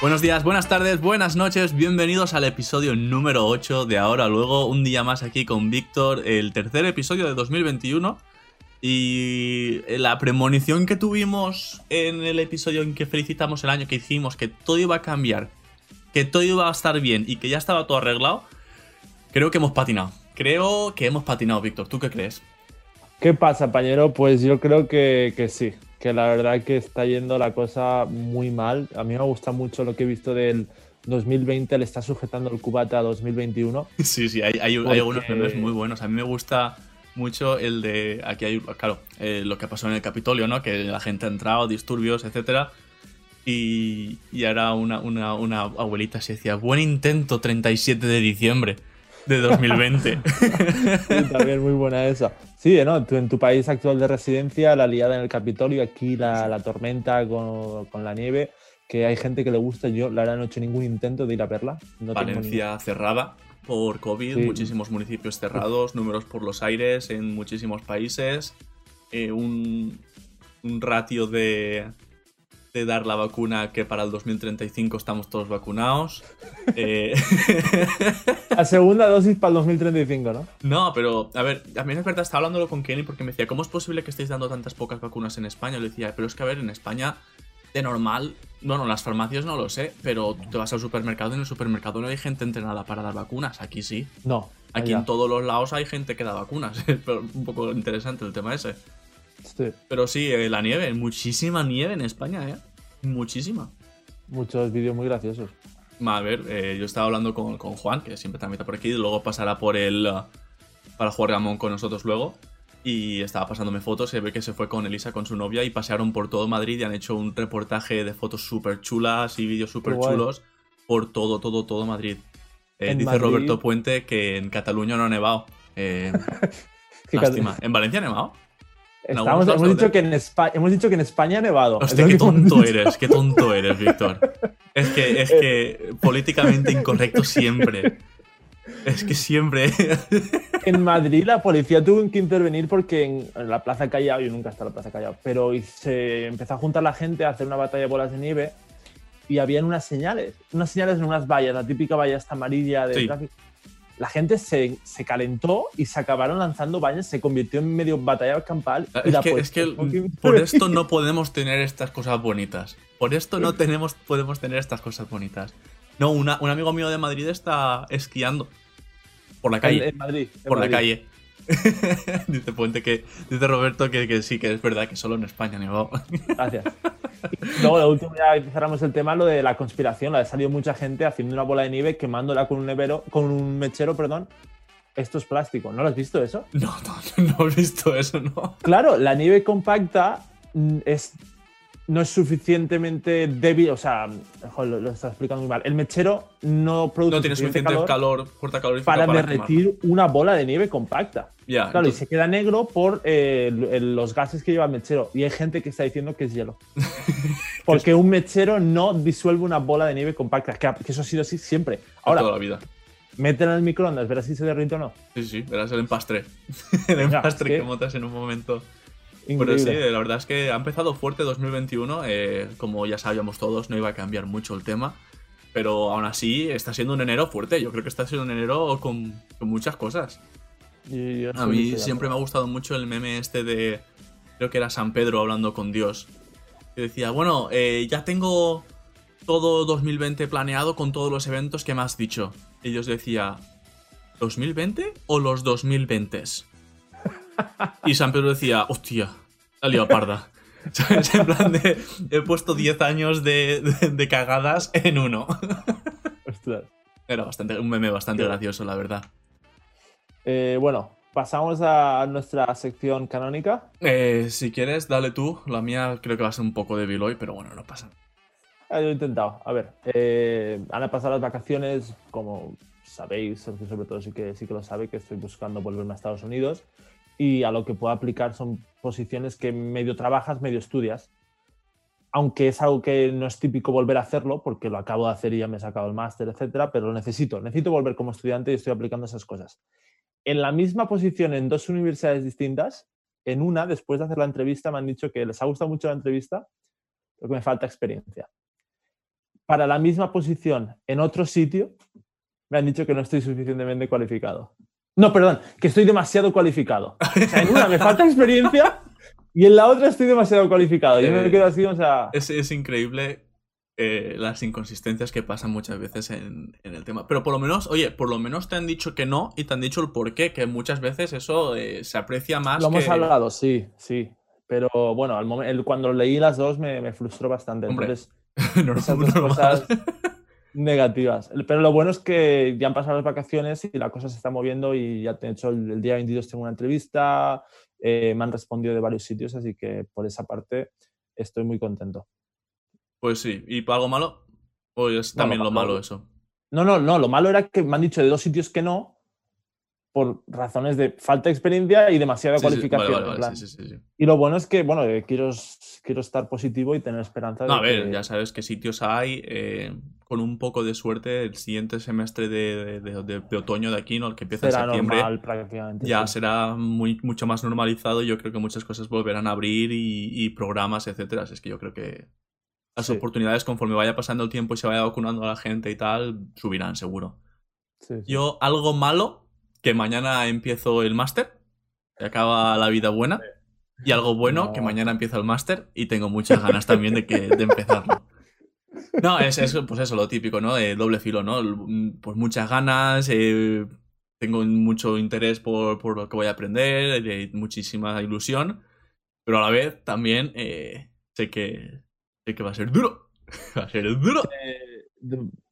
Buenos días, buenas tardes, buenas noches, bienvenidos al episodio número 8 de Ahora Luego, un día más aquí con Víctor, el tercer episodio de 2021. Y la premonición que tuvimos en el episodio en que felicitamos el año que hicimos, que todo iba a cambiar, que todo iba a estar bien y que ya estaba todo arreglado, creo que hemos patinado. Creo que hemos patinado, Víctor. ¿Tú qué crees? ¿Qué pasa, pañero? Pues yo creo que, que sí, que la verdad que está yendo la cosa muy mal. A mí me gusta mucho lo que he visto del 2020, le está sujetando el cubata a 2021. Sí, sí, hay, hay, hay algunos memes muy buenos. A mí me gusta mucho el de. Aquí hay, claro, eh, lo que pasó en el Capitolio, ¿no? Que la gente ha entrado, disturbios, etcétera. Y, y ahora una, una, una abuelita se decía: Buen intento, 37 de diciembre de 2020. Sí, también muy buena esa. Sí, ¿no? Tú, en tu país actual de residencia, la liada en el Capitolio, aquí la, la tormenta con, con, la nieve, que hay gente que le gusta. Yo, la verdad, no he hecho ningún intento de ir a verla. No Valencia cerrada por COVID, sí. muchísimos municipios cerrados, números por los aires en muchísimos países, eh, un, un ratio de, de dar la vacuna que para el 2035 estamos todos vacunados. eh... La segunda dosis para el 2035, ¿no? No, pero a ver, a mí es verdad, estaba hablándolo con Kenny porque me decía, ¿cómo es posible que estéis dando tantas pocas vacunas en España? Le decía, pero es que a ver, en España de normal, bueno, las farmacias no lo sé, pero tú te vas al supermercado y en el supermercado no hay gente entrenada para dar vacunas, aquí sí. No. Aquí allá. en todos los lados hay gente que da vacunas, es un poco interesante el tema ese. Sí. Pero sí, eh, la nieve, muchísima nieve en España, ¿eh? Muchísima. Muchos vídeos muy graciosos. A ver, eh, yo estaba hablando con, con, Juan, que siempre también está por aquí, y luego pasará por él uh, para jugar gamón con nosotros luego. Y estaba pasándome fotos, se ve que se fue con Elisa, con su novia, y pasearon por todo Madrid y han hecho un reportaje de fotos súper chulas y vídeos súper chulos por todo, todo, todo Madrid. Eh, dice Madrid... Roberto Puente que en Cataluña no ha nevado. Eh, lástima. ¿En Valencia ha nevado? Estamos, hemos, dicho que en España, hemos dicho que en España ha nevado. Hostia, qué tonto eres, qué tonto eres, Víctor. Es que, es que políticamente incorrecto siempre. Es que siempre. en Madrid la policía tuvo que intervenir porque en la Plaza Callao, yo nunca he estado en la Plaza Callao, pero se empezó a juntar la gente a hacer una batalla de bolas de nieve y habían unas señales, unas señales en unas vallas, la típica valla esta amarilla de sí. tráfico la gente se, se, calentó y se acabaron lanzando vallas, se convirtió en medio batalla campal. Y es, la que, es que por esto no podemos tener estas cosas bonitas. Por esto no tenemos, podemos tener estas cosas bonitas. No, una, un amigo mío de Madrid está esquiando por la calle. En, en Madrid. En por Madrid. la calle. dice Puente que dice Roberto que, que, sí, que es verdad que solo en España nevado. Gracias. Y luego, la última, ya cerramos el tema, lo de la conspiración. La ha salido mucha gente haciendo una bola de nieve, quemándola con un nevero, con un mechero, perdón. Esto es plástico. ¿No lo has visto eso? No, no, no he visto eso, no. Claro, la nieve compacta es no es suficientemente débil, o sea, joder, lo, lo está explicando muy mal. El mechero no produce no tiene suficiente, calor, calor fuerza para, para derretir quemar. una bola de nieve compacta. Ya, claro, entonces... y se queda negro por eh, los gases que lleva el mechero. Y hay gente que está diciendo que es hielo. Porque un mechero no disuelve una bola de nieve compacta, que, que eso ha sido así siempre. Ahora, toda la vida. Métela en el microondas, verás si se derrite o no. Sí, sí, verás el empastre. el empastre que... que montas en un momento. Increíble. Pero sí, la verdad es que ha empezado fuerte 2021. Eh, como ya sabíamos todos, no iba a cambiar mucho el tema. Pero aún así, está siendo un enero fuerte. Yo creo que está siendo un enero con, con muchas cosas. Y, a mí siempre me ha gustado mucho el meme este de. Creo que era San Pedro hablando con Dios. Que decía, bueno, eh, ya tengo todo 2020 planeado con todos los eventos que me has dicho. Y Dios decía, ¿2020 o los 2020s? Y San Pedro decía, hostia, la liado parda. ¿Sabes? En plan de, he puesto 10 años de, de, de, cagadas en uno. Ostras. Era bastante, un meme bastante sí. gracioso, la verdad. Eh, bueno, pasamos a nuestra sección canónica. Eh, si quieres, dale tú. La mía creo que va a ser un poco débil hoy, pero bueno, no pasa. Ah, yo he intentado. A ver, eh, han pasado las vacaciones, como sabéis, sobre todo sí que, sí que lo sabe, que estoy buscando volverme a Estados Unidos y a lo que puedo aplicar son posiciones que medio trabajas, medio estudias. Aunque es algo que no es típico volver a hacerlo, porque lo acabo de hacer y ya me he sacado el máster, etcétera, pero lo necesito. Necesito volver como estudiante y estoy aplicando esas cosas. En la misma posición en dos universidades distintas, en una, después de hacer la entrevista, me han dicho que les ha gustado mucho la entrevista, pero que me falta experiencia. para la misma posición en otro sitio, me han dicho que no estoy suficientemente cualificado. No, perdón, que estoy demasiado cualificado. O sea, en una me falta experiencia y en la otra estoy demasiado cualificado. Yo me Eh, quedo así, o sea. Es, es increíble eh, las inconsistencias que pasan muchas veces en, en el tema. Pero por lo menos, oye, por lo menos te han dicho que no y te han dicho el por qué, que muchas veces eso eh, se aprecia más Lo hemos hablado, sí, sí. Pero bueno, al cuando leí las dos me, me frustró bastante. Hombre, Entonces, Normal- esas dos normal. cosas negativas. Pero lo bueno es que ya han pasado las vacaciones y la cosa se está moviendo y ya de hecho el, el día 22 tengo una entrevista, eh, me han respondido de varios sitios, así que por esa parte estoy muy contento. Pues sí, ¿y para algo malo? O es también lo malo- malo eso. No, no, no, lo malo era que me han dicho de dos sitios que no por razones de falta de experiencia y demasiada Sí, sí, vale, cualificación. vale, en vale, sí. Y lo bueno es que, bueno, eh, quiero, quiero estar positivo y tener esperanza. No, de a ver, que- ya sabes qué sitios hay. eh, con un poco de suerte, el siguiente semestre de, de- de- otoño de aquí, ¿no? El que empieza en será septiembre, normal prácticamente. ya será muy, mucho más normalizado. Yo creo que muchas cosas volverán a abrir y, y programas, etcétera. Así Es que yo creo que las oportunidades, conforme vaya pasando el tiempo y se vaya vacunando a la gente y tal, subirán seguro. Yo, algo malo, que mañana empiezo el máster, se acaba la vida buena. Y algo bueno, que No. mañana empiezo el máster y tengo muchas ganas también de, que, de empezarlo. No, es, es, pues eso, lo típico, ¿no? De doble filo, ¿no? El- Pues muchas ganas, eh, tengo mucho interés por, por lo que voy a aprender, eh, muchísima ilusión, pero a la vez también eh, sé, que, sé que va a ser duro. Va a ser duro.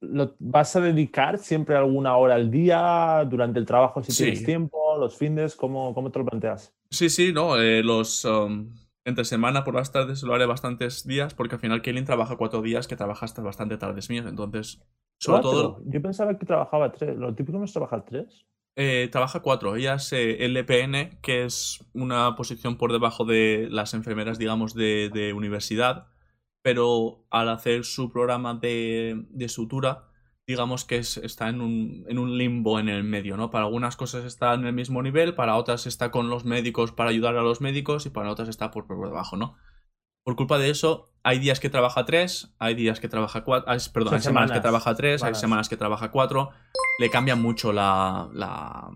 Lo- ¿Vas a dedicar siempre alguna hora al día durante el trabajo si Sí. tienes tiempo, los fines? ¿Cómo, cómo te lo planteas? Sí, sí, no, eh, los um, entre semana por las tardes lo haré bastantes días porque al final Kaylin trabaja cuatro días que trabaja hasta bastante tardes mías, entonces sobre Cuatro. todo Yo pensaba que trabajaba tres. Lo típico no es trabajar tres. eh, trabaja cuatro. Ella es eh, LPN, que es una posición por debajo de las enfermeras, digamos, de, de universidad, pero al hacer su programa de, de sutura, digamos que es- está en un, en un limbo en el medio, ¿no? Para algunas cosas está en el mismo nivel, para otras está con los médicos para ayudar a los médicos y para otras está por, por debajo, ¿no? Por culpa de eso, hay días que trabaja tres, hay días que trabaja cuatro, perdón, Son hay semanas que semanas, trabaja tres, hay semanas. semanas que trabaja cuatro, le cambia mucho la, la,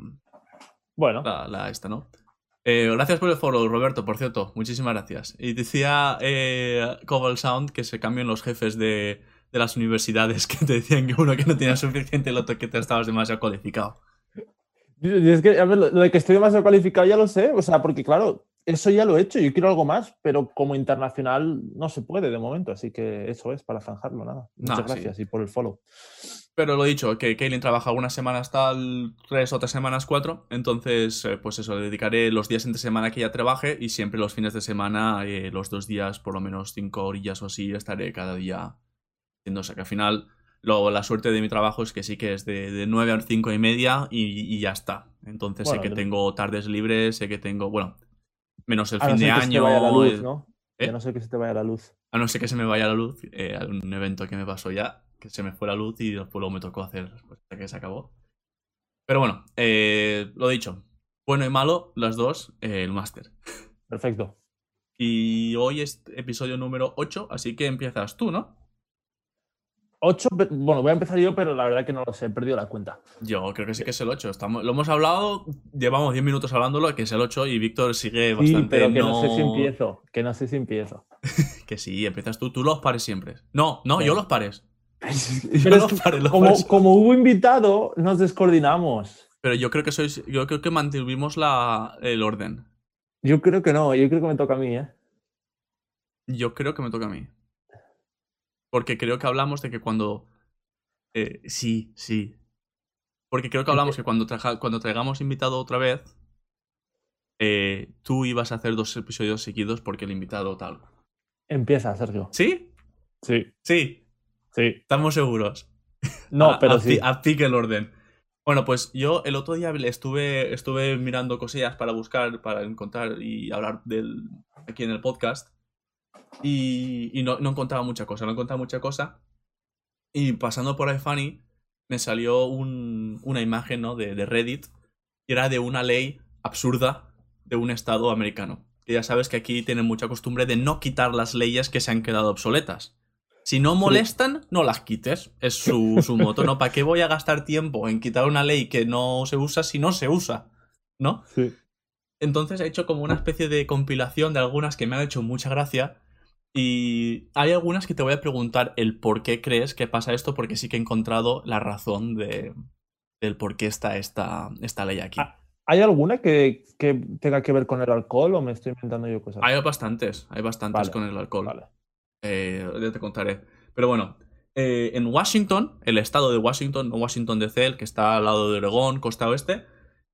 Bueno, la, la esta, ¿no? Eh, gracias por el follow, Roberto, por cierto. Muchísimas gracias. Y decía eh, Cobalt Sound que se cambian los jefes de, de las universidades que te decían que uno que no tenía suficiente y el otro que te estabas demasiado cualificado. es que, a ver, lo de que estoy demasiado cualificado ya lo sé. O sea, porque claro, eso ya lo he hecho. Yo quiero algo más, pero como internacional no se puede de momento. Así que eso es para zanjarlo, nada. Muchas No, sí. gracias y por el follow. Pero lo dicho, que Kaylin trabaja algunas semanas tal, tres, otras semanas cuatro. Entonces, eh, pues eso, le dedicaré los días entre semana que ella trabaje y siempre los fines de semana, eh, los dos días, por lo menos cinco orillas o así, estaré cada día haciendo. O sea que al final, lo, la suerte de mi trabajo es que sí que es de, de 9 a cinco y media y, y ya está. Entonces Bueno, sé que de- tengo tardes libres, sé que tengo, bueno, menos el A no fin de ser que se te año. vaya la luz, ¿no? ¿Eh? A no ser que se te vaya la luz. A no ser que se me vaya la luz, eh, un evento que me pasó ya, que se me fue la luz y después luego me tocó hacer hasta que se acabó. Pero bueno, eh, lo dicho, bueno y malo, las dos, eh, el máster. Perfecto. Y hoy es episodio número 8, así que empiezas tú, ¿no? Ocho, pe- bueno, voy a empezar yo, pero la verdad que no lo sé, he perdido la cuenta. Yo creo que sí que es el 8. Estamos, lo hemos hablado, llevamos 10 minutos hablándolo, que es el 8 y Víctor sigue Sí, bastante... pero que no... sé si empiezo. Que no sé si empiezo. Que sí, empiezas tú, tú los pares siempre. No, no, yo los pares. Pero como, como hubo invitado, nos descoordinamos. Pero yo creo que sois, yo creo que mantuvimos la, el orden. Yo creo que no, yo creo que me toca a mí, ¿eh? Yo creo que me toca a mí. Porque creo que hablamos de que cuando. eh, sí, sí. Porque creo que hablamos que cuando, traja- cuando traigamos invitado otra vez, eh, tú ibas a hacer dos episodios seguidos porque el invitado tal. Empieza, Sergio. ¿Sí? Sí, Sí, sí. estamos seguros. No, A- pero a sí. A el orden. Bueno, pues yo el otro día estuve, estuve mirando cosillas para buscar, para encontrar y hablar del, aquí en el podcast. Y, y no, no encontraba mucha cosa, no encontraba mucha cosa. Y pasando por iFunny, me salió un- una imagen ¿no? de, de Reddit. Y era de una ley absurda de un estado americano. Que ya sabes que aquí tienen mucha costumbre de no quitar las leyes que se han quedado obsoletas. Si no molestan, no las quites. Es su, su moto, ¿no? ¿Para qué voy a gastar tiempo en quitar una ley que no se usa si no se usa? ¿No? Sí. Entonces he hecho como una especie de compilación de algunas que me han hecho mucha gracia. Y hay algunas que te voy a preguntar el por qué crees que pasa esto, porque sí que he encontrado la razón de, del por qué está esta, esta ley aquí. Ah, ¿Hay alguna que, que tenga que ver con el alcohol o me estoy inventando yo cosas? Hay bastantes, hay bastantes Vale, con el alcohol. Vale. Eh, ya te contaré. Pero bueno, eh, en Washington, el estado de Washington, no Washington DC, el que está al lado de Oregón, costa oeste,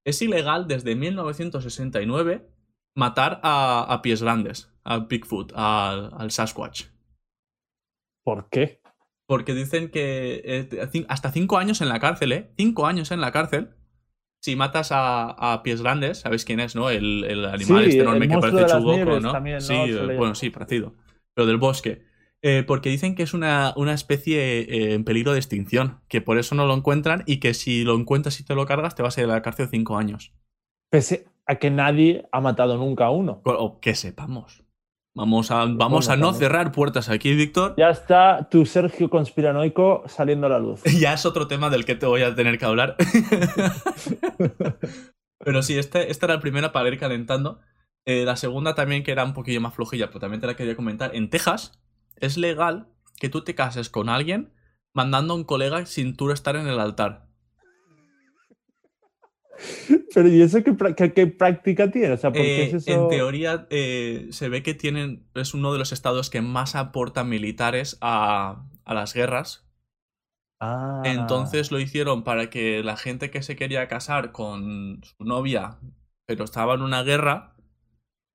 es ilegal desde 1969 matar a, a pies grandes, a Bigfoot, al, al Sasquatch. ¿Por qué? Porque dicen que eh, hasta cinco años en la cárcel, ¿eh? Cinco años en la cárcel. Si matas a, a pies grandes, ¿sabéis quién es, no? El, el animal Sí, este enorme el que parece chugoco, ¿no? también, ¿no? Sí, bueno, sí, parecido. Pero del bosque. Eh, porque dicen que es una, una especie eh, en peligro de extinción, que por eso no lo encuentran y que si lo encuentras y te lo cargas te vas a ir a la cárcel cinco años. Pese a que nadie ha matado nunca a uno. O- que sepamos. Vamos a, vamos a no cerrar puertas aquí, Víctor. Ya está tu Sergio conspiranoico saliendo a la luz. Ya es otro tema del que te voy a tener que hablar. Pero sí, este, esta era la primera para ir calentando. Eh, la segunda también, que era un poquillo más flojilla, pero también te la quería comentar. En Texas es legal que tú te cases con alguien mandando a un colega sin tú estar en el altar. Pero ¿y eso qué, pra- qué- qué práctica tiene? O sea, ¿por qué Eh, es eso? En teoría, eh, se ve que tienen. Es uno de los estados que más aportan militares a, a las guerras. Ah, Entonces lo hicieron para que la gente que se quería casar con su novia, pero estaba en una guerra,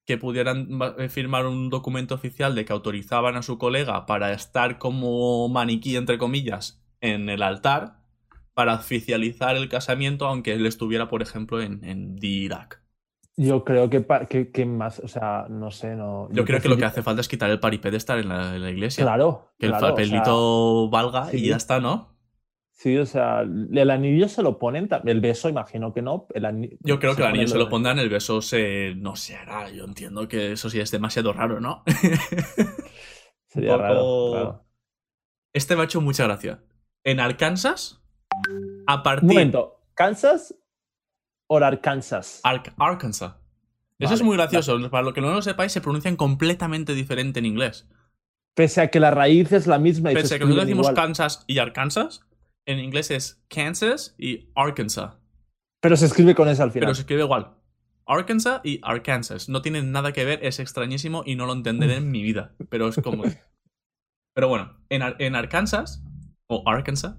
que pudieran eh, firmar un documento oficial de que autorizaban a su colega para estar como maniquí, entre comillas, en el altar, para oficializar el casamiento, aunque él estuviera, por ejemplo, en, en Irak. Yo creo que, que, que más, o sea, no sé, no. Yo creo que lo que hace falta es quitar el paripé de estar en la, en la iglesia. Claro. que el claro, o sea, papelito valga y ya está, ¿no? Sí, o sea, el anillo se lo ponen, el beso imagino que no. El Yo creo que el anillo se lo pondrán, el beso se... no se hará. Yo entiendo que eso sí es demasiado raro, ¿no? Sería un raro, poco- raro. Este me ha hecho mucha gracia. En Arkansas, a Un partir... momento, ¿Kansas o Arkansas? Ark- Arkansas. Eso es muy gracioso. Para lo que no lo sepáis, se pronuncian completamente diferente en inglés. Pese a que la raíz es la misma y se Pese a que nosotros decimos igual. Kansas y Arkansas, en inglés es Kansas y Arkansas. Pero se escribe con esa al final. Pero se escribe igual. Arkansas y Arkansas. No tienen nada que ver, es extrañísimo y no lo entenderé en mi vida. Pero es como. Pero bueno, en, Ar- en Arkansas, o Arkansas,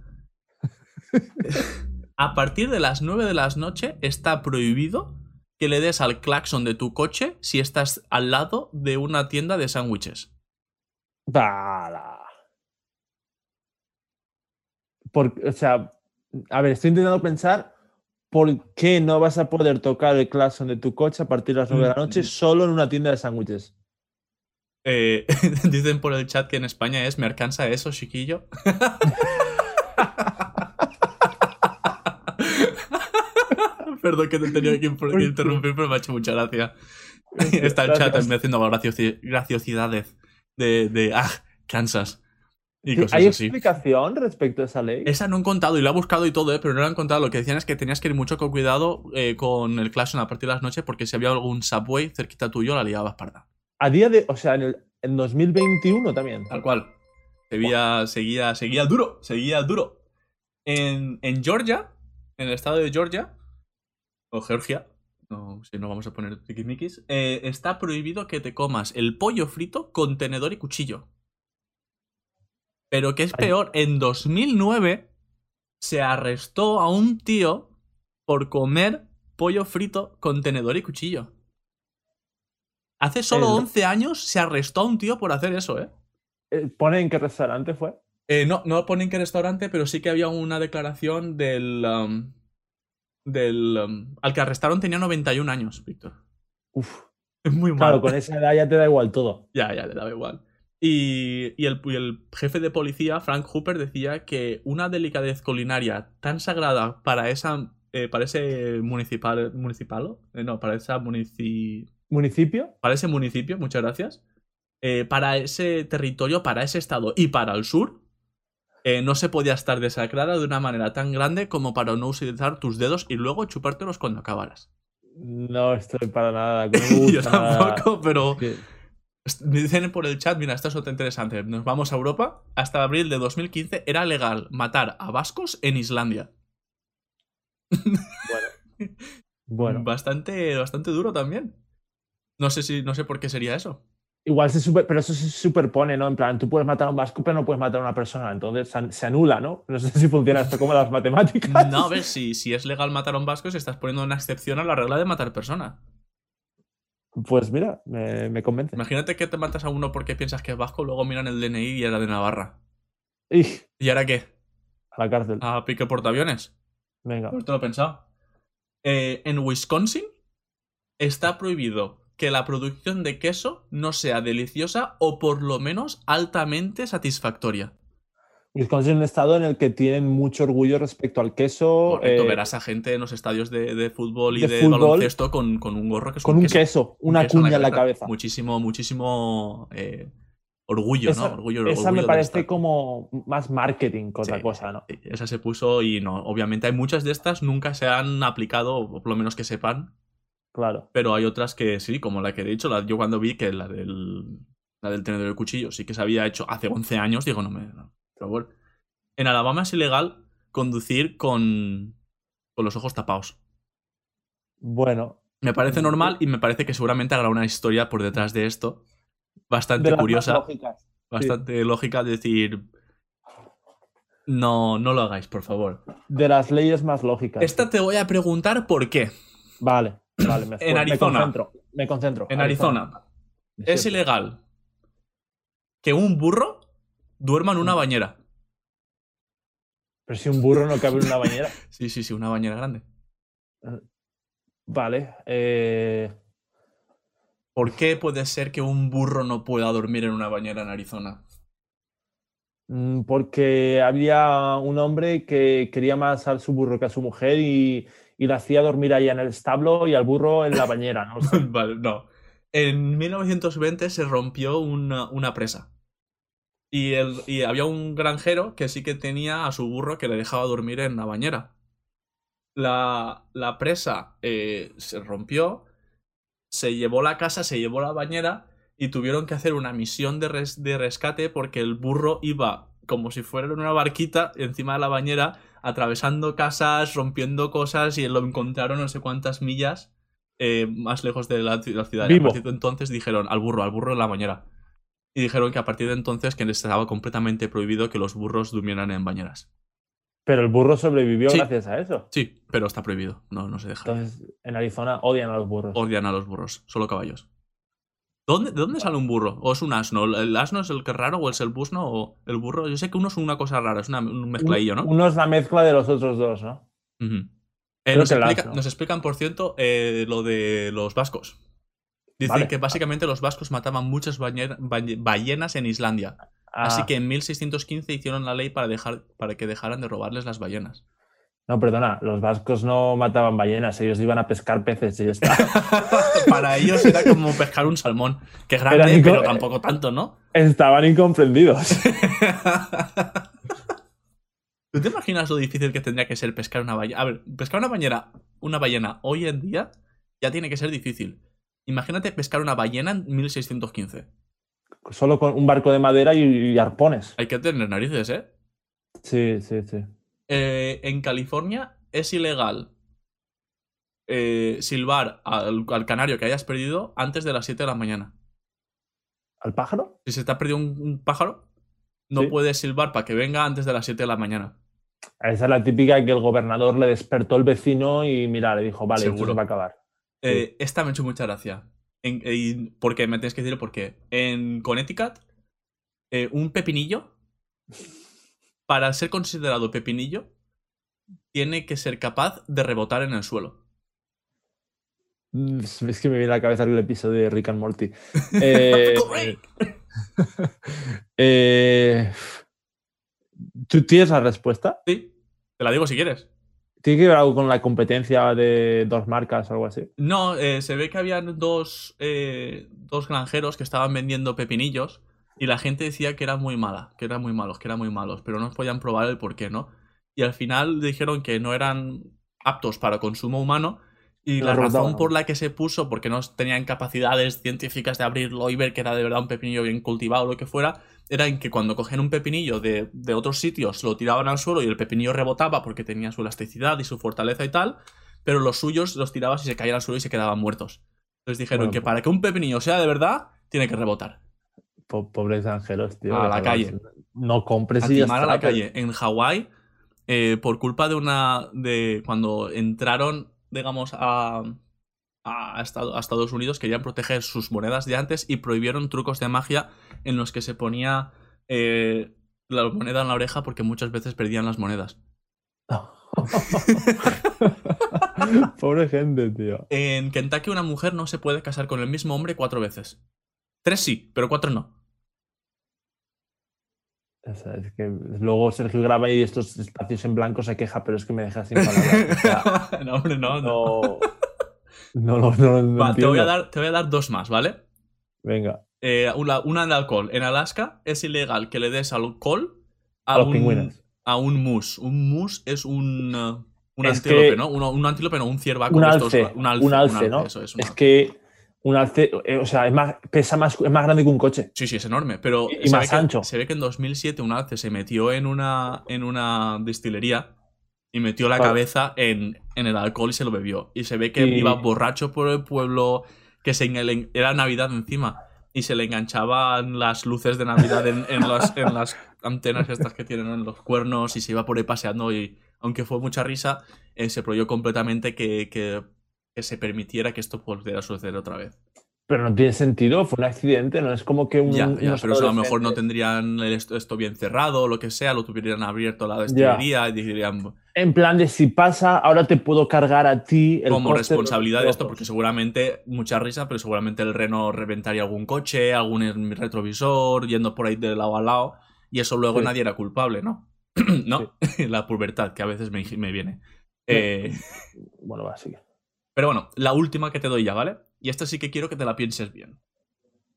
a partir de las 9 de la noche está prohibido que le des al claxon de tu coche si estás al lado de una tienda de sándwiches. Bala. Por- o sea, a ver, estoy intentando pensar por qué no vas a poder tocar el claxon de tu coche a partir de las 9 de la noche Mm. solo en una tienda de sándwiches. Eh, dicen por el chat que en España es ¿me alcanza eso, chiquillo? Perdón que te tenía que imp- interrumpir, pero me ha hecho mucha gracia. Está el chat me haciendo graciosi- graciosidades de, de ah, Kansas y cosas ¿Hay así. explicación respecto a esa ley? Esa no han contado y lo he buscado y todo, ¿eh? pero no lo han contado. Lo que decían es que tenías que ir mucho con cuidado eh, con el Clash a partir de las noches porque si había algún subway cerquita tuyo la liabas parda. A día de, o sea, en, el, en 2021 también. Tal cual. Seguía, seguía, seguía duro, seguía duro. En, en Georgia, en el estado de Georgia, o Georgia, no, si no vamos a poner tiquismiquis, eh, está prohibido que te comas el pollo frito con tenedor y cuchillo. Pero que es peor, en 2009 se arrestó a un tío por comer pollo frito con tenedor y cuchillo. Hace solo El- 11 años se arrestó a un tío por hacer eso, ¿eh? Eh, ¿Pone en qué restaurante fue? Eh, no, no ponen qué restaurante, pero sí que había una declaración del. um, del. um, al que arrestaron tenía 91 años, Víctor. Uf, Es muy mal. claro, con esa edad ya te da igual todo. Ya, ya, le daba igual. Y, y el, y el jefe de policía, Frank Hooper, decía que una delicadez culinaria tan sagrada para esa. eh, para ese municipal. ¿Municipalo? Eh, no, para esa munici- ¿Municipio? para ese municipio, muchas gracias, eh, para ese territorio, para ese estado y para el sur, no se podía estar desacrada de una manera tan grande como para no utilizar tus dedos y luego chupártelos cuando acabaras. No estoy para nada. que no me Yo gusta nada. tampoco, pero Que- me dicen por el chat, mira, esto es otra interesante. Nos vamos a Europa. Hasta abril de 2015 era legal matar a vascos en Islandia. Bueno, Bastante, bastante duro también. No sé si, no sé por qué sería eso. igual se super, pero eso se superpone, ¿no? En plan, tú puedes matar a un vasco, pero no puedes matar a una persona. Entonces se, an- se anula, ¿no? No sé si funciona esto como las matemáticas. No, a ver, si, si es legal matar a un vasco, se estás poniendo una excepción a la regla de matar personas. Pues mira, me, me convence. Imagínate que te matas a uno porque piensas que es vasco, luego miran el DNI y era de Navarra. Ij, ¿Y ahora qué? a la cárcel. ¿A pique portaaviones? Venga. Pues te lo he pensado. Eh, en Wisconsin está prohibido que la producción de queso no sea deliciosa o por lo menos altamente satisfactoria. Wisconsin es un estado en el que tienen mucho orgullo respecto al queso. Correcto, eh, verás a gente en los estadios de, de fútbol y de de, fútbol baloncesto con, con un gorro que es con un queso, un una queso cuña en la cabeza. Muchísimo, muchísimo eh, orgullo, Esa- ¿no? Orgullo, Esa orgullo me parece como más marketing que otra Sí, cosa, ¿no? sí, Esa se puso y no. Obviamente hay muchas de estas nunca se han aplicado, o por lo menos que sepan, Claro. pero hay otras que sí, como la que he dicho, la, yo cuando vi que la del, la del tenedor de cuchillo sí que se había hecho hace 11 años, digo, no me... no, favor. En Alabama es ilegal conducir con, con los ojos tapados. Bueno, Me parece normal y me parece que seguramente habrá una historia por detrás de esto. Bastante de curiosa, bastante lógica, decir... No, no lo hagáis, por favor. De las leyes más lógicas. Esta te voy a preguntar por qué. Vale, vale, me, En me Arizona. concentro. Me concentro. En Arizona es ilegal que un burro duerma en una bañera. Pero si un burro no cabe en una bañera. Sí, sí, sí, una bañera grande. Vale. eh, ¿Por qué puede ser que un burro no pueda dormir en una bañera en Arizona? mm, porque había un hombre que quería más a su burro que a su mujer y, y la hacía dormir ahí en el establo y al burro en la bañera. ¿no? vale, no. En 1920 se rompió una, una presa. Y, el, y había un granjero que sí que tenía a su burro que le dejaba dormir en la bañera. La, la presa eh, se rompió, se llevó la casa, se llevó la bañera y tuvieron que hacer una misión de, res- de rescate porque el burro iba como si fuera en una barquita encima de la bañera, atravesando casas, rompiendo cosas y lo encontraron no sé cuántas millas eh, más lejos de la, de la ciudad. Y Vivo. de entonces dijeron al burro, al burro en la bañera. Y dijeron que a partir de entonces que les estaba completamente prohibido que los burros durmieran en bañeras. Pero el burro sobrevivió Sí. gracias a eso. Sí, pero está prohibido. No, no se deja. Entonces, en Arizona odian a los burros. Odian a los burros, solo caballos. ¿Dónde, ¿De dónde sale un burro? ¿O es un asno? ¿El asno es el que es raro o es el busno o el burro? Yo sé que uno es una cosa rara, es una- un mezcladillo, ¿no? Uno es la mezcla de los otros dos, ¿no? Eh, explica- nos explican, por cierto, eh, lo de los vascos. Dicen Vale. que básicamente los vascos mataban muchas ballenas en Islandia. Así Ah, que en 1615 hicieron la ley para, dejar, para que dejaran de robarles las ballenas. No, perdona, los vascos no mataban ballenas, ellos iban a pescar peces y ya está. para ellos era como pescar un salmón, que es grande, pero tampoco tanto, ¿no? Estaban incomprendidos. ¿Tú te imaginas lo difícil que tendría que ser pescar una ballena? A ver, pescar una ballena, una ballena hoy en día ya tiene que ser difícil. Imagínate pescar una ballena en 1615. Solo con un barco de madera y, y arpones. Hay que tener narices, ¿eh? Sí, sí, sí. Eh, en California es ilegal eh, silbar al, al canario que hayas perdido antes de las 7 de la mañana. ¿Al pájaro? Si se te ha perdido un, un pájaro, no Sí. puedes silbar para que venga antes de las 7 de la mañana. Esa es la típica que el gobernador le despertó el vecino y mira, le dijo, vale, esto Seguro. se va a acabar. Eh, esta me ha hecho mucha gracia. En, y- porque me tienes que decir por qué. En Connecticut, eh, un pepinillo, para ser considerado pepinillo, tiene que ser capaz de rebotar en el suelo. Mm, Es que me viene a la cabeza el episodio de Rick and Morty. Eh, eh, ¿Tú tienes la respuesta? Sí, te la digo si quieres. ¿Tiene que ver algo con la competencia de dos marcas o algo así? No, eh, se ve que habían dos, eh, dos granjeros que estaban vendiendo pepinillos y la gente decía que eran muy mala, que eran muy malos, que eran muy malos, pero no podían probar el por qué, ¿no? Y al final dijeron que no eran aptos para consumo humano y la razón por la que se puso, porque no tenían capacidades científicas de abrirlo y ver que era de verdad un pepinillo bien cultivado o lo que fuera, era en que cuando cogían un pepinillo de, de otros sitios, lo tiraban al suelo y el pepinillo rebotaba porque tenía su elasticidad y su fortaleza y tal, pero los suyos los tirabas y se caían al suelo y se quedaban muertos. Entonces dijeron que para que un pepinillo sea de verdad, tiene que rebotar. pobres ángelos, tío. A la calle. No compres a y a la calle. En Hawái, eh, por culpa de una. de cuando entraron digamos, a, a, Estados Unidos querían proteger sus monedas de antes y prohibieron trucos de magia en los que se ponía eh, la moneda en la oreja porque muchas veces perdían las monedas. Pobre gente, tío. En Kentucky una mujer no se puede casar con el mismo hombre cuatro veces. Tres sí, pero cuatro no. Es que luego Sergio graba y estos espacios en blanco se queja, pero es que me deja sin palabras. no, hombre, no. No, no, no, no, te, voy a dar, te voy a dar dos más, ¿vale? Venga. Eh, una, una, de alcohol. En Alaska es ilegal que le des alcohol a, a los pingüinos. A un mus. Un mus es un, uh, un antílope, ¿no? Un, un, antílope, no, un ciervaco. Un alce, un alce. Un alce, ¿no? Eso es, es que un alce, eh, o sea, es más, pesa más, es más grande que un coche. Sí, sí, es enorme. Pero y, más ancho. se ve que en 2007 un alce se metió en una, en una distillería y metió la cabeza en, en, el alcohol y se lo bebió. Y se ve que iba borracho por el pueblo, que se, era Navidad encima. Y se le enganchaban las luces de Navidad en, en, las, en las antenas estas que tienen en los cuernos y se iba por ahí paseando. Y aunque fue mucha risa, eh, se prohibió completamente que, que que se permitiera que esto volviera a suceder otra vez. Pero no tiene sentido, fue un accidente, no es como que un. Ya, pero a lo mejor no tendrían esto, bien cerrado o lo que sea, lo tuvieran abierto la destillería y dirían. En plan de si pasa, ahora te puedo cargar a ti. El como responsabilidad de, esto, porque seguramente, mucha risa, pero seguramente el reno reventaría algún coche, algún retrovisor, yendo por ahí de lado a lado, y eso luego nadie era culpable, ¿no? ¿No? la pubertad que a veces me, me viene. Eh... Bueno, va, sigue. Pero bueno, la última que te doy ya, ¿vale? Y esta sí que quiero que te la pienses bien.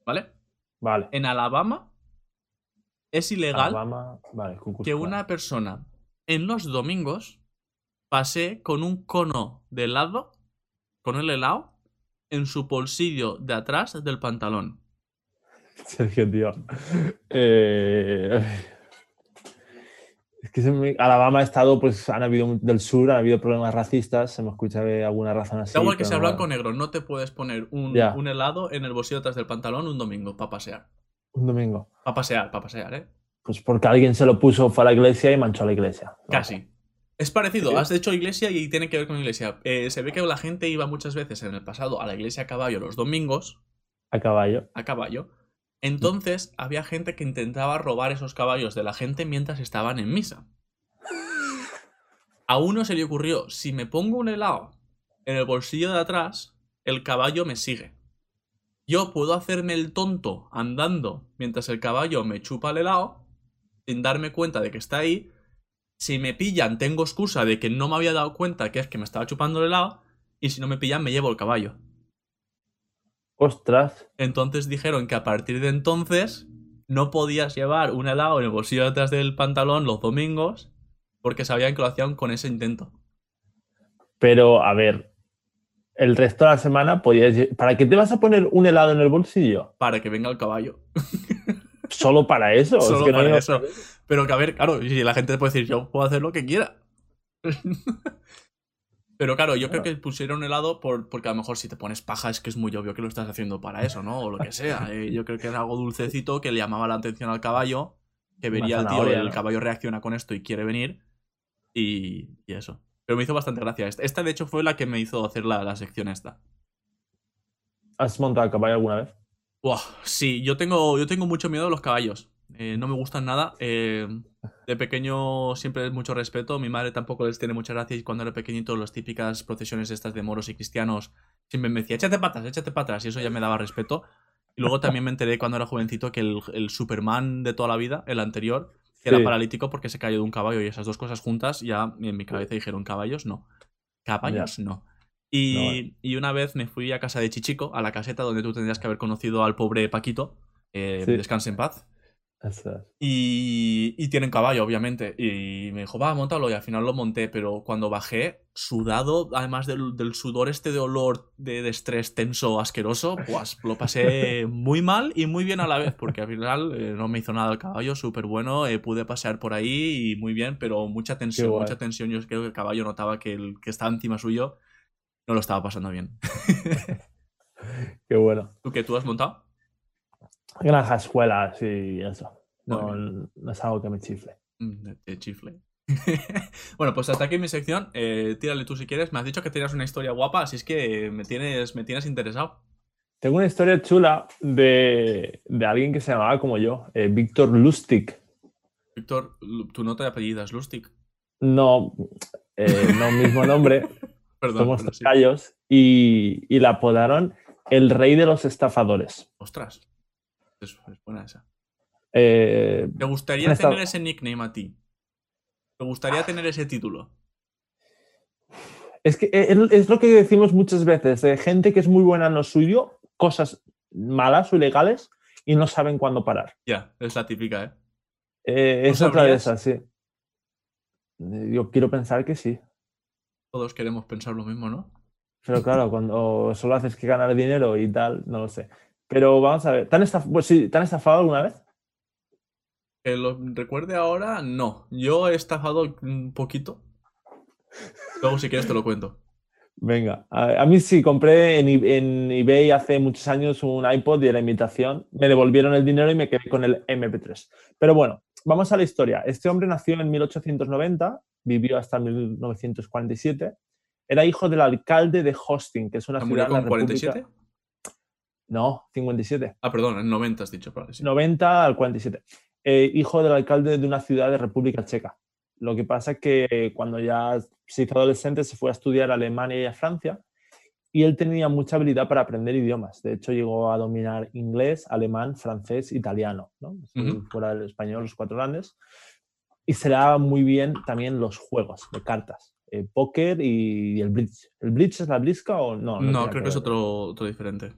¿Vale? Vale. En Alabama es ilegal vale, que una persona en los domingos pase con un cono de helado, con el helado, en su bolsillo de atrás del pantalón. Sergio, tío. Eh... Es que Alabama ha estado, pues han habido del sur, ha habido problemas racistas, se me escucha de alguna razón así. Da igual que sea blanco o negro, no te puedes poner un, un, helado en el bolsillo atrás del pantalón un domingo para pasear. Un domingo. Para pasear, para pasear, ¿eh? Pues porque alguien se lo puso, fue a la iglesia y manchó a la iglesia. Casi. Es parecido, has hecho iglesia y tiene que ver con iglesia. Eh, se ve que la gente iba muchas veces en el pasado a la iglesia a caballo los domingos. A caballo. A caballo. Entonces había gente que intentaba robar esos caballos de la gente mientras estaban en misa. A uno se le ocurrió, si me pongo un helado en el bolsillo de atrás, el caballo me sigue. Yo puedo hacerme el tonto andando mientras el caballo me chupa el helado, sin darme cuenta de que está ahí. Si me pillan, tengo excusa de que no me había dado cuenta que es que me estaba chupando el helado, y si no me pillan, me llevo el caballo. Ostras. Entonces dijeron que a partir de entonces no podías llevar un helado en el bolsillo detrás del pantalón los domingos porque sabían que lo hacían con ese intento. Pero, a ver, el resto de la semana podías... ¿Para qué te vas a poner un helado en el bolsillo? Para que venga el caballo. ¿Solo para eso? Solo para eso. Pero que, a ver, claro, si la gente puede decir, yo puedo hacer lo que quiera. Pero claro, yo creo que pusieron helado por, porque a lo mejor si te pones paja es que es muy obvio que lo estás haciendo para eso, ¿no? O lo que sea. Eh, yo creo que era algo dulcecito que le llamaba la atención al caballo, que vería el tío, el caballo reacciona con esto y quiere venir. Y, eso. Pero me hizo bastante gracia. Esta, de hecho, fue la que me hizo hacer la, sección esta. ¿Has montado a caballo alguna vez? sí, yo tengo, yo tengo mucho miedo a los caballos. Eh, no me gustan nada. Eh, de pequeño siempre es mucho respeto. Mi madre tampoco les tiene mucha gracia. Y cuando era pequeñito, las típicas procesiones estas de moros y cristianos siempre me decía, échate patas, échate patas. Y eso ya me daba respeto. Y luego también me enteré cuando era jovencito que el, Superman de toda la vida, el anterior, que era paralítico porque se cayó de un caballo y esas dos cosas juntas ya en mi cabeza dijeron caballos no. Caballos no. Y, No, eh. y una vez me fui a casa de Chichico, a la caseta donde tú tendrías que haber conocido al pobre Paquito. eh, Sí. Descanse en paz. Eso es. Y, y tienen caballo, obviamente. Y me dijo, va, montalo. Y al final lo monté. Pero cuando bajé, sudado, además del, del sudor este de olor de, de estrés tenso, asqueroso, pues lo pasé muy mal y muy bien a la vez. Porque al final eh, no me hizo nada el caballo, súper bueno. eh, pude pasear por ahí y muy bien, pero mucha tensión, mucha tensión. Yo creo que el caballo notaba que el que estaba encima suyo no lo estaba pasando bien. Qué bueno. ¿Tú qué? ¿Tú has montado? Granja, escuelas y eso. No, es algo que me chifle. Mm, De, de chifle. bueno, pues hasta aquí mi sección. Eh, tírale tú si quieres. Me has dicho que tenías una historia guapa, así es que me tienes, me tienes interesado. Tengo una historia chula de, de alguien que se llamaba como yo, eh, Víctor Lustig. Víctor, tu nota de apellidas, Lustig. No, eh, no mismo nombre, Perdón. somos pero sí. y, y la apodaron el rey de los estafadores. Ostras. Es, buena esa. Eh, ¿Te gustaría estado- tener ese nickname a ti? ¿Te gustaría tener ese título? es que eh, es, lo que decimos muchas veces, de gente que es muy buena en lo suyo, cosas malas o ilegales, y no saben cuándo parar. Ya, es la típica, ¿eh? Eh, ¿Tú es otra de esas, sí. Yo quiero pensar que sí. Todos queremos pensar lo mismo, ¿no? Pero claro, cuando solo haces que ganar dinero y tal, no lo sé. Pero vamos a ver, ¿te han, estaf- pues sí, ¿te han estafado alguna vez? Que lo recuerde ahora, no. Yo he estafado un poquito. Luego, si quieres, te lo cuento. Venga, a, a mí sí, compré en, en eBay hace muchos años un iPod y era imitación. Me devolvieron el dinero y me quedé con el MP3. Pero bueno, vamos a la historia. Este hombre nació en 1890, vivió hasta 1947. Era hijo del alcalde de Hosting, que es una ¿Se ciudad en la República- 47? No, 57. Ah, perdón, en 90 has dicho, vale, sí. 90 al 47. Eh, hijo del alcalde de una ciudad de República Checa. Lo que pasa es que cuando ya se hizo adolescente se fue a estudiar a Alemania y a Francia y él tenía mucha habilidad para aprender idiomas. De hecho, llegó a dominar inglés, alemán, francés, italiano, ¿no? Así, Ujú. fuera del español, los cuatro grandes. Y se le daba muy bien también los juegos de cartas, eh, póker y el bridge. ¿El bridge es la brisca o no? No, tiene creo que es ver. otro, otro diferente.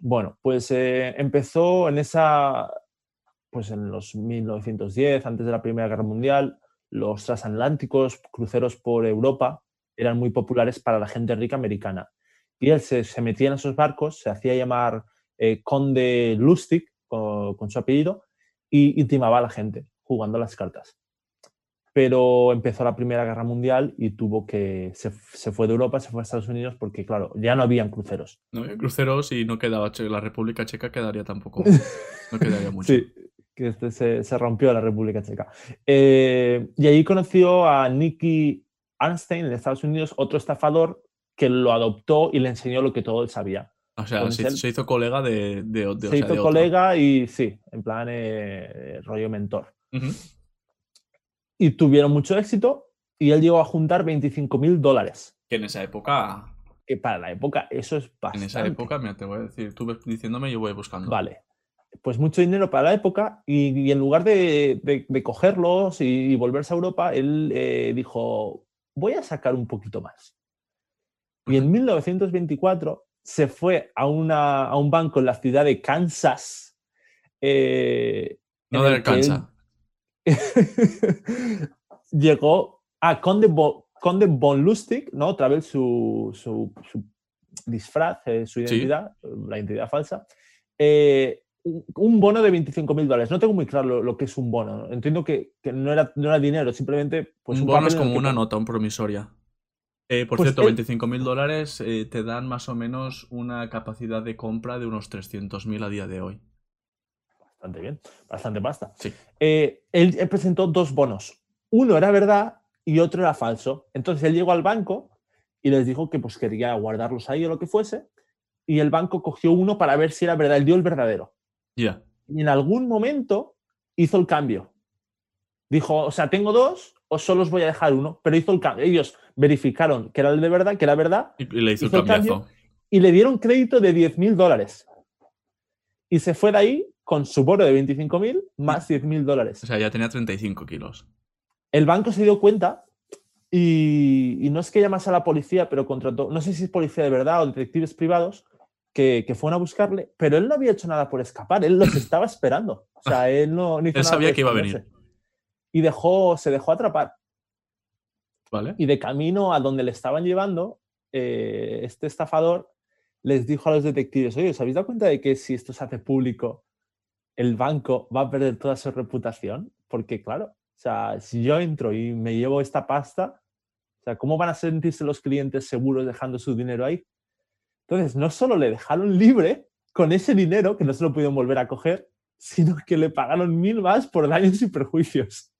Bueno, pues eh, empezó en esa, pues en los 1910, antes de la Primera Guerra Mundial, los transatlánticos, cruceros por Europa, eran muy populares para la gente rica americana. Y él se, metía en esos barcos, se hacía llamar eh, Conde Lustig, con, su apellido, y, y timaba a la gente jugando las cartas. Pero empezó la Primera Guerra Mundial y tuvo que, se, se fue de Europa, se fue a Estados Unidos porque, claro, ya no habían cruceros. No había cruceros y no quedaba la República Checa, quedaría tampoco. No quedaría mucho. Sí, que este se, se rompió la República Checa. Eh, y allí conoció a Nicky Arnstein en Estados Unidos, otro estafador que lo adoptó y le enseñó lo que todo él sabía. O sea, se, hizo colega de. de, de- o se sea, hizo de colega y sí, en plan eh, rollo mentor. Ujú. Y tuvieron mucho éxito y él llegó a juntar 25 mil dólares. Que en esa época. Que para la época eso es bastante. En esa época, mira, te voy a decir, tú ves diciéndome, yo voy buscando. Vale. Pues mucho dinero para la época y, y en lugar de, de- de cogerlos y, y volverse a Europa, él eh, dijo, voy a sacar un poquito más. Y en 1924 se fue a, una, a un banco en la ciudad de Kansas. eh, No en de el que él- alcanza. llegó a Conde, Bo- Conde von Lustig, ¿no? Otra vez su, su- su disfraz, eh, su Sí. identidad, la identidad falsa. eh, un- un bono de 25 mil dólares. No tengo muy claro lo, lo que es un bono. ¿no? Entiendo que, que no, era, no era dinero, simplemente pues, un bono papel es el como una nota, un promisoria. Eh, por Pues cierto, 25 mil dólares te dan más o menos una capacidad de compra de unos 300.000 a día de hoy. Bastante bien, bastante pasta. Sí. Eh, él, él presentó dos bonos. Uno era verdad y otro era falso. Entonces él llegó al banco y les dijo que pues quería guardarlos ahí o lo que fuese. Y el banco cogió uno para ver si era verdad. Él dio el verdadero. Ya. Y en algún momento hizo el cambio. Dijo, o sea, tengo dos o solo os voy a dejar uno. Pero hizo el cambio. Ellos verificaron que era el de verdad, que era verdad, Y, y le hizo, Hizo el cambio. y le dieron crédito de 10 mil dólares. Y se fue de ahí con su bono de 25.000 más 10.000 dólares. O sea, ya tenía 35 kilos. El banco se dio cuenta y, y no es que llamase a la policía, pero contrató, no sé si es policía de verdad o detectives privados, que, que fueron a buscarle, pero él no había hecho nada por escapar, él los estaba esperando. O sea, él no no hizo Él nada sabía que iba a venir. Y dejó, se dejó atrapar. ¿Vale? Y de camino a donde le estaban llevando, eh, este estafador les dijo a los detectives, oye, ¿os habéis dado cuenta de que si esto se hace público, el banco va a perder toda su reputación? Porque claro, o sea, si yo entro y me llevo esta pasta, o sea, ¿cómo van a sentirse los clientes seguros dejando su dinero ahí? Entonces, no solo le dejaron libre con ese dinero, que no se lo pudieron volver a coger, sino que le pagaron mil más por daños y perjuicios.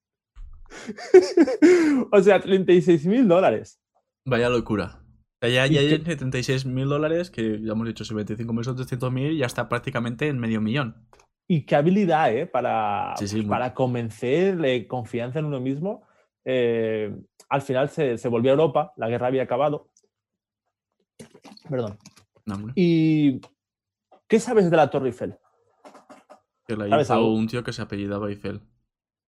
o sea, 36 mil dólares. Vaya locura. Ya, ¿Y ya tiene 36 mil dólares, que ya hemos dicho, si 25 mil son 300 mil, ya está prácticamente en medio millón. Y qué habilidad, ¿eh? Para, Sí, sí, muy- para convencer, confianza en uno mismo. Eh, al final se, se volvió a Europa, la guerra había acabado. Perdón. No. ¿Y qué sabes de la Torre Eiffel? Que la ¿sabes hizo algo? un tío que se apellidaba Eiffel.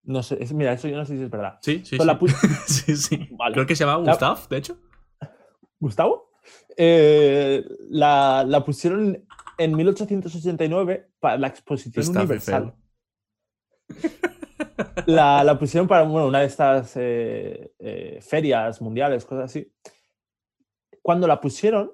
No sé, es- mira, eso yo no sé si es verdad. Sí, sí, sí. la sí, sí. Vale. Creo que se llama La- Gustav, de hecho. ¿Gustavo? Eh, la, la pusieron en 1889 para la exposición Gustav universal. La, la pusieron para bueno, una de estas eh, eh, ferias mundiales, cosas así. Cuando la pusieron,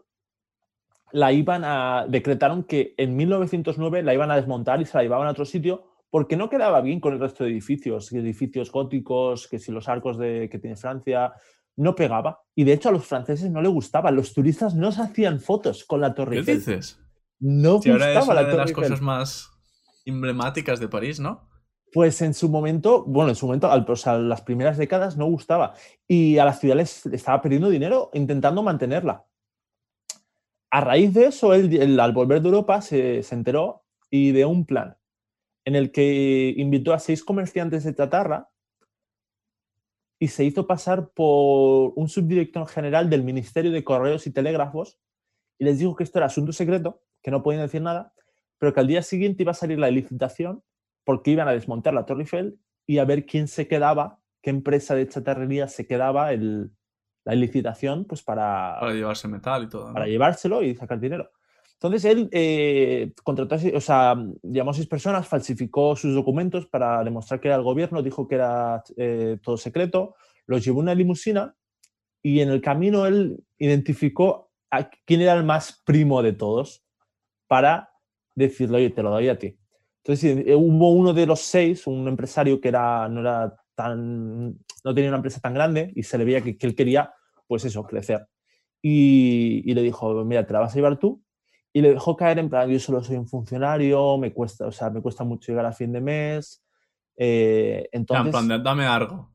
la iban a. decretaron que en 1909 la iban a desmontar y se la llevaban a otro sitio porque no quedaba bien con el resto de edificios, edificios góticos, que si los arcos de, que tiene Francia, no pegaba. Y de hecho a los franceses no les gustaba. Los turistas no se hacían fotos con la Torre ¿Qué Eiffel. dices? No Si ahora es una la de Torre las Eiffel. cosas más emblemáticas de París, ¿no? Pues en su momento, bueno, en su momento, al- o sea, las primeras décadas no gustaba. Y a la ciudad les estaba perdiendo dinero intentando mantenerla. A raíz de eso, él, él, al volver de Europa se, se enteró y de un plan en el que invitó a seis comerciantes de chatarra y se hizo pasar por un subdirector general del Ministerio de Correos y Telégrafos y les dijo que esto era asunto secreto, que no podían decir nada, pero que al día siguiente iba a salir la licitación porque iban a desmontar la Torre Eiffel y a ver quién se quedaba, qué empresa de chatarrería se quedaba el, la licitación pues para, Para llevarse metal y todo. ¿no? para llevárselo y sacar dinero. Entonces él eh, contrató, a o sea, llamó a seis personas, falsificó sus documentos para demostrar que era el gobierno, dijo que era eh, todo secreto, los llevó en una limusina y en el camino él identificó a quién era el más primo de todos para decirle, oye, te lo doy a ti. Entonces eh, hubo uno de los seis, un empresario que era, no era tan, no tenía una empresa tan grande y se le veía que, que él quería, pues eso, crecer. Y, y le dijo, mira, te la vas a llevar tú. Y le dejó caer en plan, yo solo soy un funcionario, me cuesta, o sea, me cuesta mucho llegar a fin de mes. Eh, entonces, en plan, dame algo.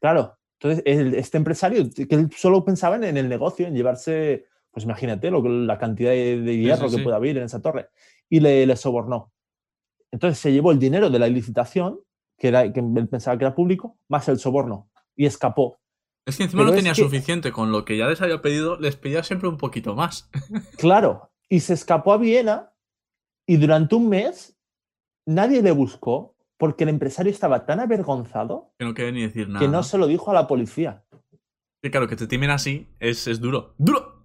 Claro, entonces el- este empresario, que él solo pensaba en, en el negocio, en llevarse, pues imagínate lo, la cantidad de, de hierro sí, que sí. puede haber en esa torre, y le, le sobornó. Entonces se llevó el dinero de la licitación, que, era, que él pensaba que era público, más el soborno, y escapó. Es que encima Pero no tenía que- suficiente con lo que ya les había pedido, les pedía siempre un poquito más. Claro, y se escapó a Viena, y durante un mes nadie le buscó, porque el empresario estaba tan avergonzado Que no quería ni decir nada. que no se lo dijo a la policía. Que claro, que te timen así es, es duro. ¡Duro!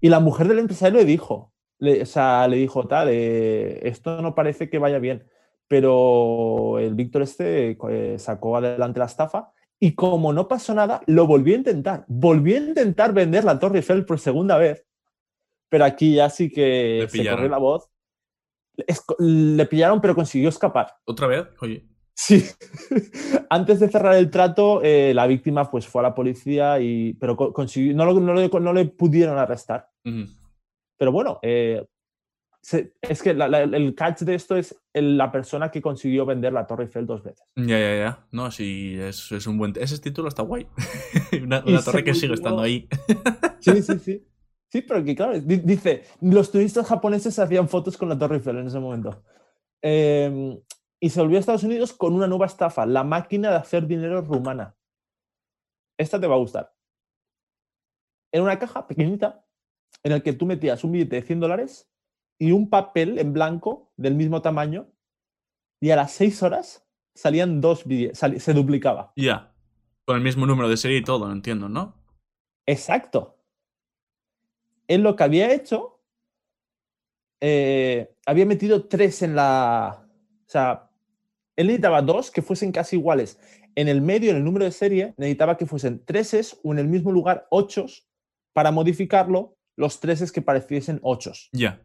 Y la mujer del empresario le dijo, le, o sea, le dijo, tal, eh, esto no parece que vaya bien. Pero el Víctor este eh, sacó adelante la estafa y como no pasó nada, lo volvió a intentar. Volvió a intentar vender la Torre Eiffel por segunda vez. Pero aquí ya sí que se corrió la voz. Es- le pillaron, pero consiguió escapar. ¿Otra vez? Oye. Sí. Antes de cerrar el trato, eh, la víctima pues, fue a la policía, y, pero co- consiguió, no, lo- no le- no le pudieron arrestar. ujú. Pero bueno, eh, se- es que la- la- el catch de esto es el- la persona que consiguió vender la Torre Eiffel dos veces. Ya, ya, ya. No, sí, es, es un buen. Ese título está guay. una torre que sigue estando ahí. Sí, sí, sí. Sí, pero que claro, di- dice, los turistas japoneses hacían fotos con la Torre Eiffel en ese momento. Eh, y se volvió a Estados Unidos con una nueva estafa, la máquina de hacer dinero rumana. Esta te va a gustar. Era una caja pequeñita en la que tú metías un billete de 100 dólares y un papel en blanco del mismo tamaño y a las 6 horas salían dos billetes, se duplicaba. Ya. Con el mismo número de serie y todo, no entiendo, ¿no? Exacto. Él lo que había hecho, eh, había metido tres en la... O sea, él necesitaba dos que fuesen casi iguales. En el medio, en el número de serie, necesitaba que fuesen treses o en el mismo lugar ochos para modificarlo los treses que pareciesen ochos. Ya.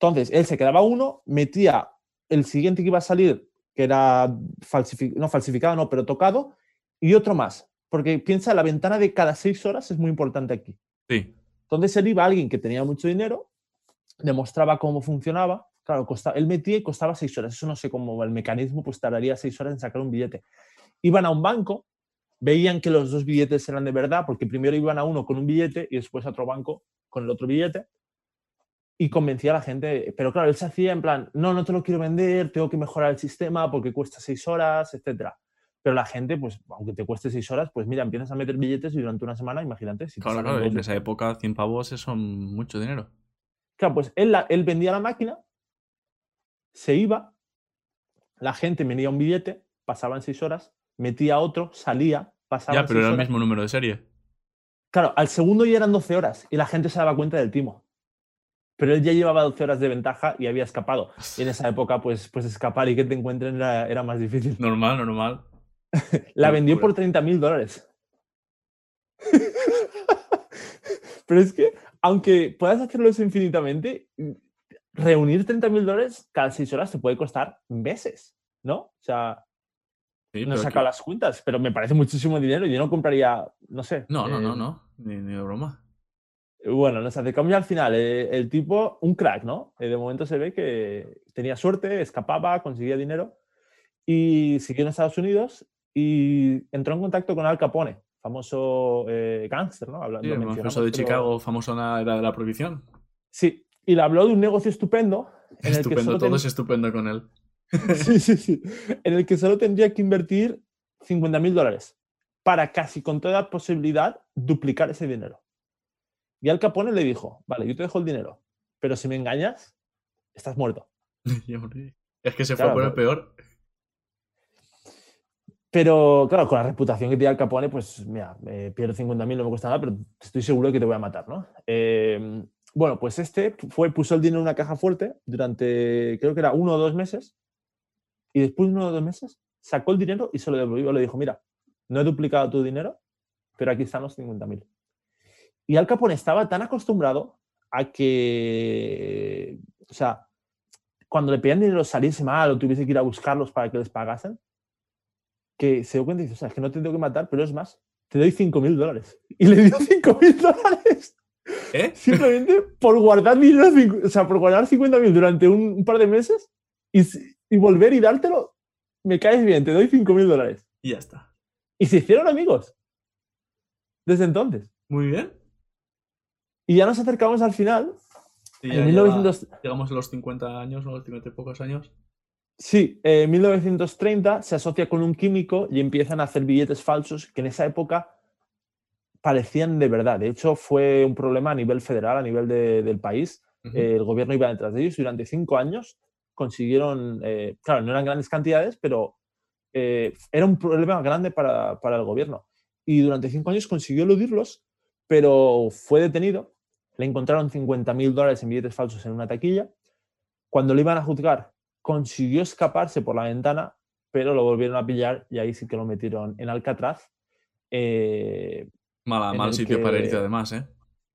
Entonces, él se quedaba uno, metía el siguiente que iba a salir, que era no falsificado, no, pero tocado, y otro más. Porque piensa, la ventana de cada seis horas es muy importante aquí. Sí. Entonces él iba a alguien que tenía mucho dinero, demostraba cómo funcionaba. Claro, costaba, él metía y costaba seis horas. Eso no sé cómo el mecanismo, pues tardaría seis horas en sacar un billete. Iban a un banco, veían que los dos billetes eran de verdad, porque primero iban a uno con un billete y después a otro banco con el otro billete y convencía a la gente. Pero claro, él se hacía en plan, no, no te lo quiero vender, tengo que mejorar el sistema porque cuesta seis horas, etc. Pero la gente, pues, aunque te cueste seis horas, pues mira, empiezas a meter billetes y durante una semana, imagínate. Si claro, claro, en esa época 100 pavos son mucho dinero. Claro, pues él, él vendía la máquina, se iba, la gente venía un billete, pasaban seis horas, metía otro, salía, pasaba. Ya, pero era el mismo número de serie. Claro, al segundo ya eran 12 horas y la gente se daba cuenta del timo pero él ya llevaba 12 horas de ventaja y había escapado. Y en esa época, pues, pues escapar y que te encuentren era, más difícil. Normal, normal. La vendió por 30 mil dólares. pero es que, aunque puedas hacerlo eso infinitamente, reunir 30 mil dólares cada 6 horas te puede costar meses, ¿no? O sea, no he sacado las cuentas, pero me parece muchísimo dinero y yo no compraría, no sé. No, no, no, eh, no, ni, ni de broma. Bueno, nos acercamos ya al final. Eh, el tipo, un crack, ¿no? Eh, de momento se ve que tenía suerte, escapaba, conseguía dinero y siguió en Estados Unidos y entró en contacto con Al Capone, famoso eh, gángster, ¿no? Hablando, sí, famoso de Chicago, famoso en la era de la prohibición. Sí, y le habló de un negocio estupendo. estupendo, todo es estupendo con él. sí, sí, sí. En el que solo tendría que invertir 50 mil dólares para casi con toda posibilidad duplicar ese dinero. Y Al Capone le dijo, vale, yo te dejo el dinero, pero si me engañas, estás muerto. es que se fue por el peor. Pero claro, con la reputación que tiene Al Capone, pues mira, eh, pierdo 50.000, no me cuesta nada, pero estoy seguro de que te voy a matar, ¿no? Em, bueno, pues este fue, puso el dinero en una caja fuerte durante, creo que era uno o dos meses, y después de uno o dos meses sacó el dinero y se lo devolvió. Le dijo, mira, no he duplicado tu dinero, pero aquí están los 50.000. Y Al Capone estaba tan acostumbrado a que, o sea, cuando le pedían dinero saliese mal o tuviese que ir a buscarlos para que les pagasen, que se dio cuenta y dice, o sea, es que no te tengo que matar, pero es más, te doy 5 mil dólares. Y le dio 5 mil dólares. ¿Eh? Simplemente por guardar dinero, o sea, por guardar 50 mil durante un, par de meses y, y, volver y dártelo, me caes bien, te doy 5 mil dólares. Y ya está. Y se hicieron amigos. Desde entonces. Muy bien. Y ya nos acercamos al final. en 1900... Llegamos a los 50 años, ¿no? Los 50 y pocos años. Sí, en 1930 se asocia con un químico y empiezan a hacer billetes falsos que en esa época parecían de verdad. De hecho, fue un problema a nivel federal, a nivel del país. el gobierno iba detrás de ellos y durante cinco años consiguieron, eh, claro, no eran grandes cantidades, pero eh, era un problema grande para, para el gobierno. Y durante cinco años consiguió eludirlos, pero fue detenido le encontraron 50 mil dólares en billetes falsos en una taquilla. Cuando le iban a juzgar, consiguió escaparse por la ventana, pero lo volvieron a pillar y ahí sí que lo metieron en Alcatraz. Eh, mal sitio para irte además, ¿eh?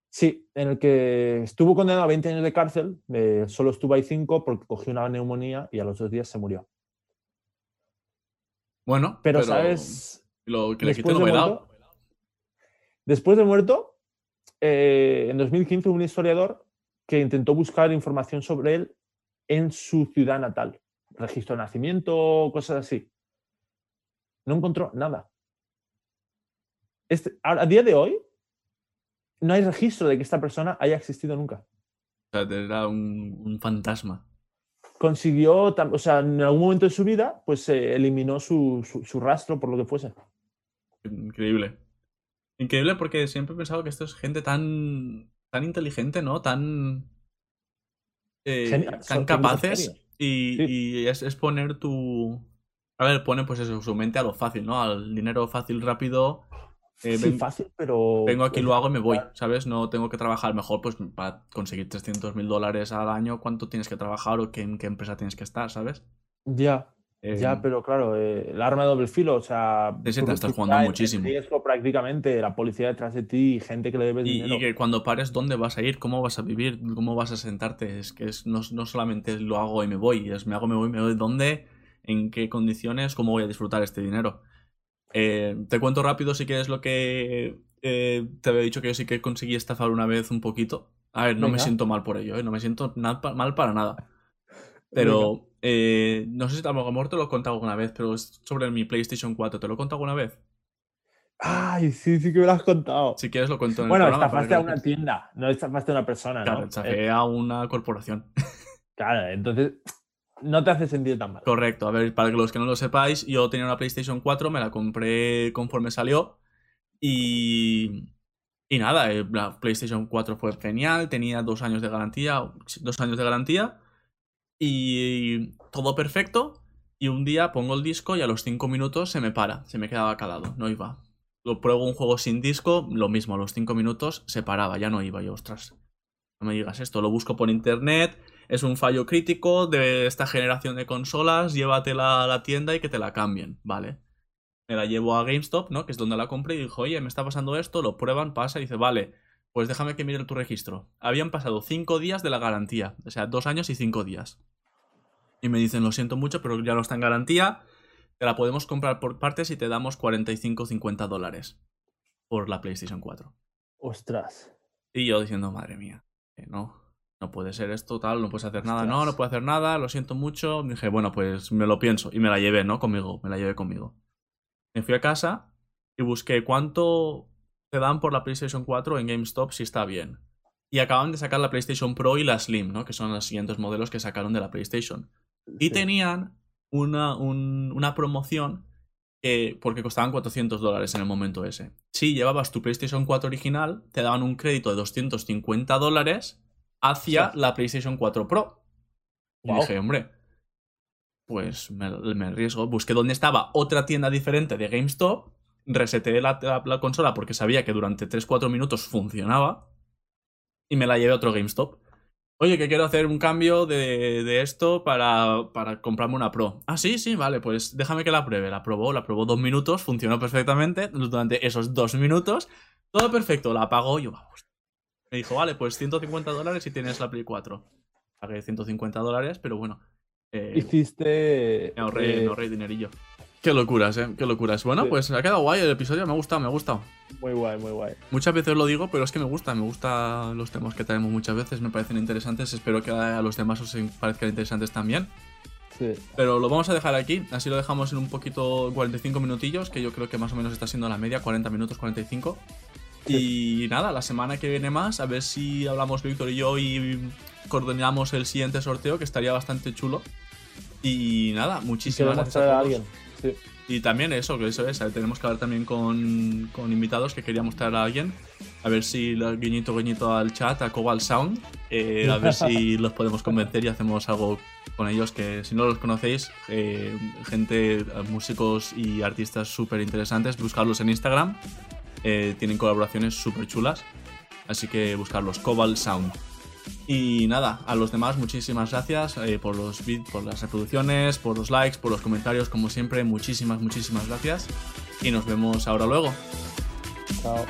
Sí, en el que estuvo condenado a 20 años de cárcel, eh, solo estuvo ahí 5 porque cogió una neumonía y a los dos días se murió. Bueno, pero, ¿sabes? Lo que le quité no Después de muerto, eh, en 2015 un historiador que intentó buscar información sobre él en su ciudad natal, registro de nacimiento, cosas así. No encontró nada. Este, a, día de hoy, no hay registro de que esta persona haya existido nunca. O sea, era un, fantasma. Consiguió, o sea, en algún momento de su vida, pues se eliminó su, su rastro por lo que fuese. Increíble. Increíble porque siempre he pensado que esto es gente tan, tan inteligente, ¿no? Tan, eh, tan capaces Y, Sí. y es, es poner tu. A ver, pone pues eso, su mente a lo fácil, ¿no? Al dinero fácil, rápido. Eh, sí, ven- fácil, pero. vengo aquí, lo hago y me voy, ¿sabes? No tengo que trabajar mejor, pues para conseguir 300 mil dólares al año, ¿cuánto tienes que trabajar o qué, en qué empresa tienes que estar, ¿sabes? Ya, Eh, ya, pero claro, eh, el arma de doble filo, o sea. Te estás jugando estás en- muchísimo. Riesgo prácticamente, la policía detrás de ti y gente que le debes Y, dinero. y que cuando pares, ¿dónde vas a ir? ¿Cómo vas a vivir? ¿Cómo vas a sentarte? Es que es, no, no solamente lo hago y me voy, es me hago, me voy, me voy. ¿Dónde? ¿En qué condiciones? ¿Cómo voy a disfrutar este dinero? Eh, te cuento rápido si quieres lo que eh, te había dicho que yo sí que conseguí estafar una vez un poquito. A ver, no me siento mal por ello, ¿eh? no me siento mal para nada. Pero eh, no sé si a lo mejor te lo he contado alguna vez, pero es sobre mi PlayStation 4. ¿Te lo he contado alguna vez? Ay, sí, sí que me lo has contado. Si quieres lo cuento en el bueno, programa para estafaste a una tienda, no estafaste a una persona, Claro, ¿no? estafé a una corporación. claro, entonces no te hace sentir tan mal. Correcto, a ver, para los que no lo sepáis, yo tenía una PlayStation 4, me la compré conforme salió y... Y nada, eh, la PlayStation 4 fue genial, tenía dos años de garantía, dos años de garantía y todo perfecto. Y un día pongo el disco y a los cinco minutos se me para, se me quedaba calado, no iba. Lo pruebo un juego sin disco, lo mismo, a los cinco minutos se paraba, ya no iba. Yo, ostras, no me digas esto, lo busco por internet, es un fallo crítico de esta generación de consolas, llévatela a la tienda y que te la cambien, ¿vale? Me la llevo a GameStop, ¿no? Que es donde la compré y dijo, oye, me está pasando esto, lo prueban, pasa y dice, vale, pues déjame que mire tu registro. Habían pasado cinco días de la garantía, o sea, dos años y cinco días. Y me dicen, lo siento mucho, pero ya no está en garantía, te la podemos comprar por partes y te damos 45 o 50 dólares por la PlayStation 4. Ostras. Y yo diciendo, madre mía, que no, no puede ser esto, tal, no puedes hacer nada, no, no puedo hacer nada, lo siento mucho. Dije, bueno, pues me lo pienso. Y me la llevé, ¿no? Conmigo, me la llevé conmigo. Me fui a casa y busqué cuánto te dan por la PlayStation 4 en GameStop si está bien. Y acaban de sacar la PlayStation Pro y la Slim, ¿no? Que son los siguientes modelos que sacaron de la PlayStation. Y Sí. tenían una, un- una promoción que, porque costaban 400 dólares en el momento ese. Si llevabas tu PlayStation 4 original, te daban un crédito de 250 dólares hacia la PlayStation 4 Pro. Y dije, hombre, pues me, me arriesgo. Busqué dónde estaba otra tienda diferente de GameStop, reseteé la, la- la consola porque sabía que durante 3-4 minutos funcionaba y me la llevé a otro GameStop. Oye, que quiero hacer un cambio de, de esto para, para comprarme una Pro. Ah, sí, sí, vale, pues déjame que la pruebe. La probó, la probó dos minutos, funcionó perfectamente. Durante esos dos minutos, todo perfecto. La apagó y yo, vamos. Me dijo, vale, pues 150 dólares si tienes la Play 4. Pagué 150 dólares, pero bueno. eh, Hiciste. me ahorré, eh, me ahorré dinerillo. Qué locuras, eh. Qué locuras. Bueno, Sí. pues ha quedado guay el episodio. Me ha gustado, me ha gustado. Muy guay, muy guay. Muchas veces lo digo, pero es que me gusta, me gustan los temas que traemos muchas veces, me parecen interesantes, espero que a los demás os parezcan interesantes también. Sí. Pero lo vamos a dejar aquí, así lo dejamos en un poquito 45 minutillos, que yo creo que más o menos está siendo la media, 40 minutos, 45. Y nada, la semana que viene más, a ver si hablamos Víctor y yo y coordinamos el siguiente sorteo, que estaría bastante chulo. Y nada, muchísimas gracias a a alguien. Sí. Y también eso, que eso es, tenemos que hablar también con, con invitados que queríamos traer a alguien. A ver si lo- guiñito guiñito al chat, a Cobalt Sound. eh, a ver si los podemos convencer y hacemos algo con ellos que si no los conocéis, eh, gente, músicos y artistas súper interesantes, buscarlos en Instagram. Eh, tienen colaboraciones súper chulas. Así que buscarlos, Cobalt Sound. Y nada, a los demás muchísimas gracias eh, por, los vid- por las reproducciones, por los likes, por los comentarios, como siempre, muchísimas, muchísimas gracias. Y nos vemos ahora luego. Chao.